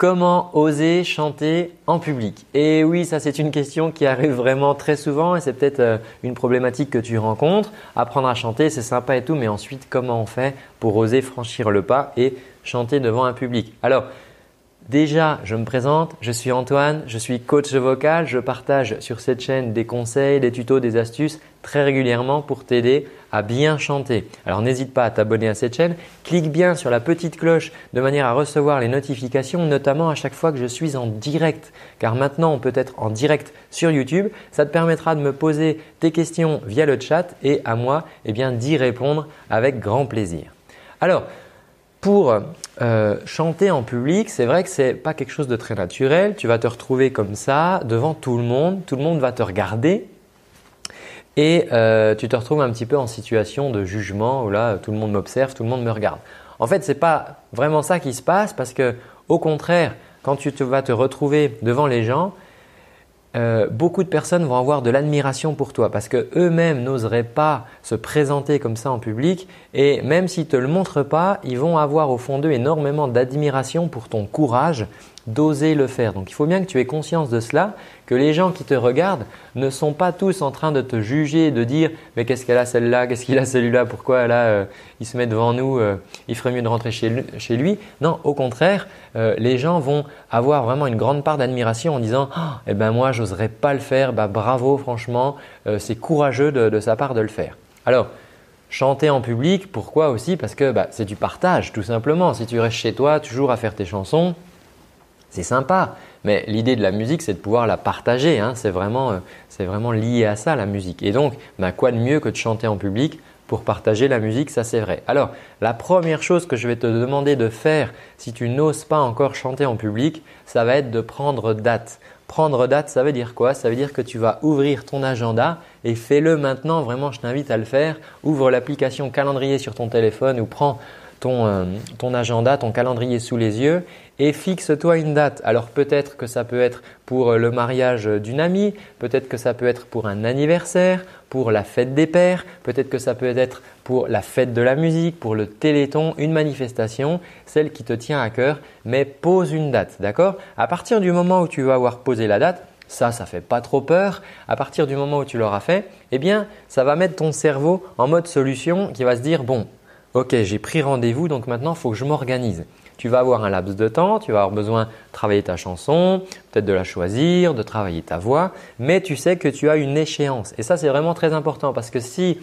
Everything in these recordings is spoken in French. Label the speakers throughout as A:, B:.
A: Comment oser chanter en public Et oui, ça c'est une question qui arrive vraiment très souvent et c'est peut-être euh, une problématique que tu rencontres. Apprendre à chanter, c'est sympa et tout, mais ensuite comment on fait pour oser franchir le pas et chanter devant un public? Alors, Déjà, je me présente, je suis Antoine, je suis coach vocal, je partage sur cette chaîne des conseils, des tutos, des astuces très régulièrement pour t'aider à bien chanter. Alors n'hésite pas à t'abonner à cette chaîne, clique bien sur la petite cloche de manière à recevoir les notifications, notamment à chaque fois que je suis en direct. Car maintenant on peut être en direct sur YouTube, ça te permettra de me poser tes questions via le chat et à moi eh d'y répondre avec grand plaisir. Alors, pour euh, chanter en public, c'est vrai que ce n'est pas quelque chose de très naturel. Tu vas te retrouver comme ça devant tout le monde, tout le monde va te regarder et euh, tu te retrouves un petit peu en situation de jugement où là tout le monde m'observe, tout le monde me regarde. En fait, ce n'est pas vraiment ça qui se passe parce que au contraire, quand tu vas te retrouver devant les gens, euh, beaucoup de personnes vont avoir de l'admiration pour toi parce que eux-mêmes n'oseraient pas se présenter comme ça en public et même s'ils te le montrent pas, ils vont avoir au fond d'eux énormément d'admiration pour ton courage d'oser le faire. Donc il faut bien que tu aies conscience de cela, que les gens qui te regardent ne sont pas tous en train de te juger, de dire mais qu'est-ce qu'elle a celle-là, qu'est-ce qu'il a celui-là, pourquoi là euh, il se met devant nous, euh, il ferait mieux de rentrer chez, lui. Non, au contraire, euh, les gens vont avoir vraiment une grande part d'admiration en disant ah, eh ben moi j'oserais pas le faire, bah bravo franchement, c'est courageux de, sa part de le faire. Alors Chanter en public, pourquoi aussi? Parce que bah, c'est du partage, tout simplement. Si tu restes chez toi, toujours à faire tes chansons, c'est sympa. Mais l'idée de la musique, c'est de pouvoir la partager. Hein. C'est vraiment, vraiment, lié à ça, la musique. Et donc, bah, quoi de mieux que de chanter en public pour partager la musique, ça c'est vrai. Alors, la première chose que je vais te demander de faire si tu n'oses pas encore chanter en public, ça va être de prendre date. Prendre date, ça veut dire quoi? Ça veut dire que tu vas ouvrir ton agenda et fais-le maintenant. Vraiment, je t'invite à le faire. Ouvre l'application calendrier sur ton téléphone ou prends ton, euh, ton agenda, ton calendrier sous les yeux et fixe-toi une date. Alors peut-être que ça peut être pour le mariage d'une amie, peut-être que ça peut être pour un anniversaire, pour la fête des pères, peut-être que ça peut être pour la fête de la musique, pour le téléthon, une manifestation, celle qui te tient à cœur, mais pose une date, d'accord? À partir du moment où tu vas avoir posé la date, ça, ça fait pas trop peur. À partir du moment où tu l'auras fait, eh bien, ça va mettre ton cerveau en mode solution qui va se dire bon, ok, j'ai pris rendez-vous, donc maintenant, il faut que je m'organise tu vas avoir un laps de temps, tu vas avoir besoin de travailler ta chanson, peut-être de la choisir, de travailler ta voix, mais tu sais que tu as une échéance. Et ça, c'est vraiment très important parce que si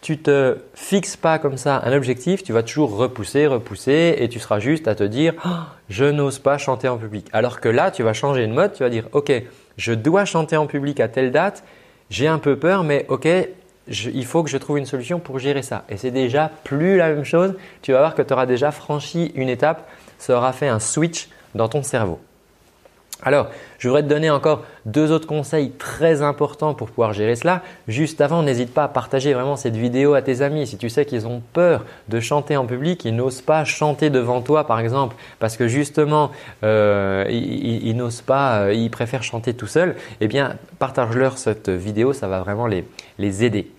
A: tu te fixes pas comme ça un objectif, tu vas toujours repousser, repousser et tu seras juste à te dire oh, je n'ose pas chanter en public. Alors que là, tu vas changer de mode, tu vas dire ok, je dois chanter en public à telle date, j'ai un peu peur, mais ok, il faut que je trouve une solution pour gérer ça. Et c'est déjà plus la même chose. Tu vas voir que tu auras déjà franchi une étape, ça aura fait un switch dans ton cerveau. Alors, je voudrais te donner encore deux autres conseils très importants pour pouvoir gérer cela. Juste avant, n'hésite pas à partager vraiment cette vidéo à tes amis. Si tu sais qu'ils ont peur de chanter en public, ils n'osent pas chanter devant toi par exemple, parce que justement, euh, ils, n'osent pas, euh, ils préfèrent chanter tout seul, eh bien, partage-leur cette vidéo, ça va vraiment les, les aider.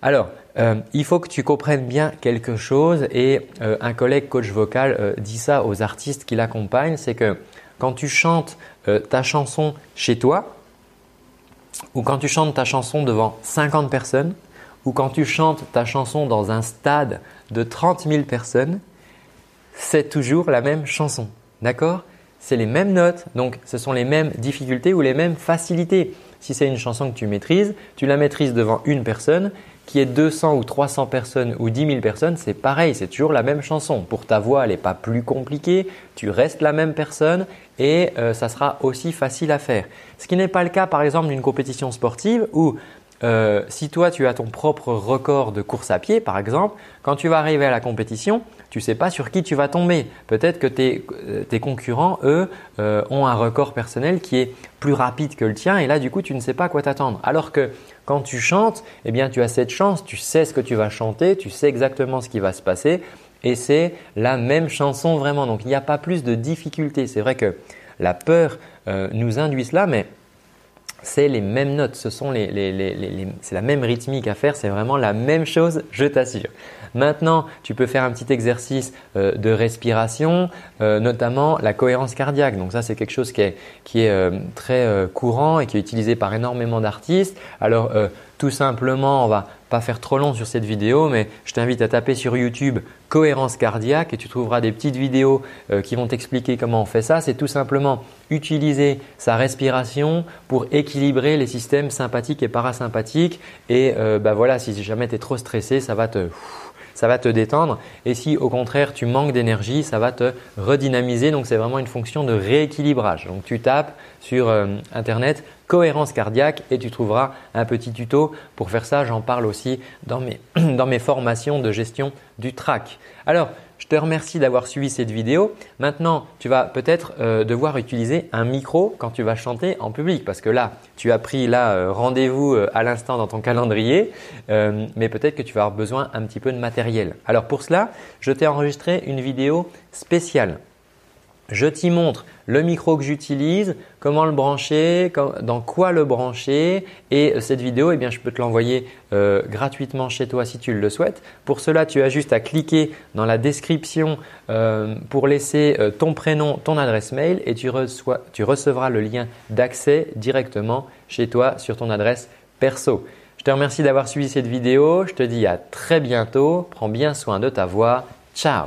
A: Alors, euh, il faut que tu comprennes bien quelque chose et un collègue coach vocal dit ça aux artistes qui l'accompagnent, c'est que quand tu chantes euh, ta chanson chez toi, ou quand tu chantes ta chanson devant 50 personnes, ou quand tu chantes ta chanson dans un stade de 30 000 personnes, c'est toujours la même chanson. D'accord? C'est les mêmes notes, donc ce sont les mêmes difficultés ou les mêmes facilités. Si c'est une chanson que tu maîtrises, tu la maîtrises devant une personne qui est 200 ou 300 personnes ou 10 000 personnes, c'est pareil, c'est toujours la même chanson. Pour ta voix, elle n'est pas plus compliquée, tu restes la même personne et euh, ça sera aussi facile à faire. Ce qui n'est pas le cas par exemple d'une compétition sportive où euh, si toi tu as ton propre record de course à pied par exemple, quand tu vas arriver à la compétition, tu ne sais pas sur qui tu vas tomber. Peut-être que tes, euh, concurrents, eux, euh, ont un record personnel qui est plus rapide que le tien et là du coup tu ne sais pas à quoi t'attendre. Alors que quand tu chantes, eh bien tu as cette chance, tu sais ce que tu vas chanter, tu sais exactement ce qui va se passer et c'est la même chanson vraiment. Donc il n'y a pas plus de difficulté. C'est vrai que la peur nous induit cela, mais c'est les mêmes notes, ce sont c'est la même rythmique à faire, c'est vraiment la même chose, je t'assure. Maintenant, tu peux faire un petit exercice euh, de respiration, euh, notamment la cohérence cardiaque. Donc ça, c'est quelque chose qui est, euh, très courant et qui est utilisé par énormément d'artistes. Alors, tout simplement, on va pas faire trop long sur cette vidéo, mais je t'invite à taper sur YouTube cohérence cardiaque et tu trouveras des petites vidéos euh, qui vont t'expliquer comment on fait ça. C'est tout simplement utiliser sa respiration pour équilibrer les systèmes sympathiques et parasympathiques. Et euh, bah voilà, si jamais tu es trop stressé, ça va te ça va te détendre. Et si au contraire tu manques d'énergie, ça va te redynamiser. Donc c'est vraiment une fonction de rééquilibrage. Donc tu tapes sur euh, internet cohérence cardiaque et tu trouveras un petit tuto pour faire ça. J'en parle aussi dans mes, formations de gestion du track. Alors je te remercie d'avoir suivi cette vidéo. Maintenant, tu vas peut-être euh, devoir utiliser un micro quand tu vas chanter en public parce que là, tu as pris là euh, rendez-vous euh, à l'instant dans ton calendrier, mais peut-être que tu vas avoir besoin un petit peu de matériel. Alors pour cela, je t'ai enregistré une vidéo spéciale je t'y montre le micro que j'utilise, comment le brancher, dans quoi le brancher et euh, cette vidéo, eh je peux te l'envoyer euh, gratuitement chez toi si tu le souhaites. Pour cela, tu as juste à cliquer dans la description euh, pour laisser ton prénom, ton adresse mail et tu, tu recevras le lien d'accès directement chez toi sur ton adresse perso. Je te remercie d'avoir suivi cette vidéo. Je te dis à très bientôt. Prends bien soin de ta voix. Ciao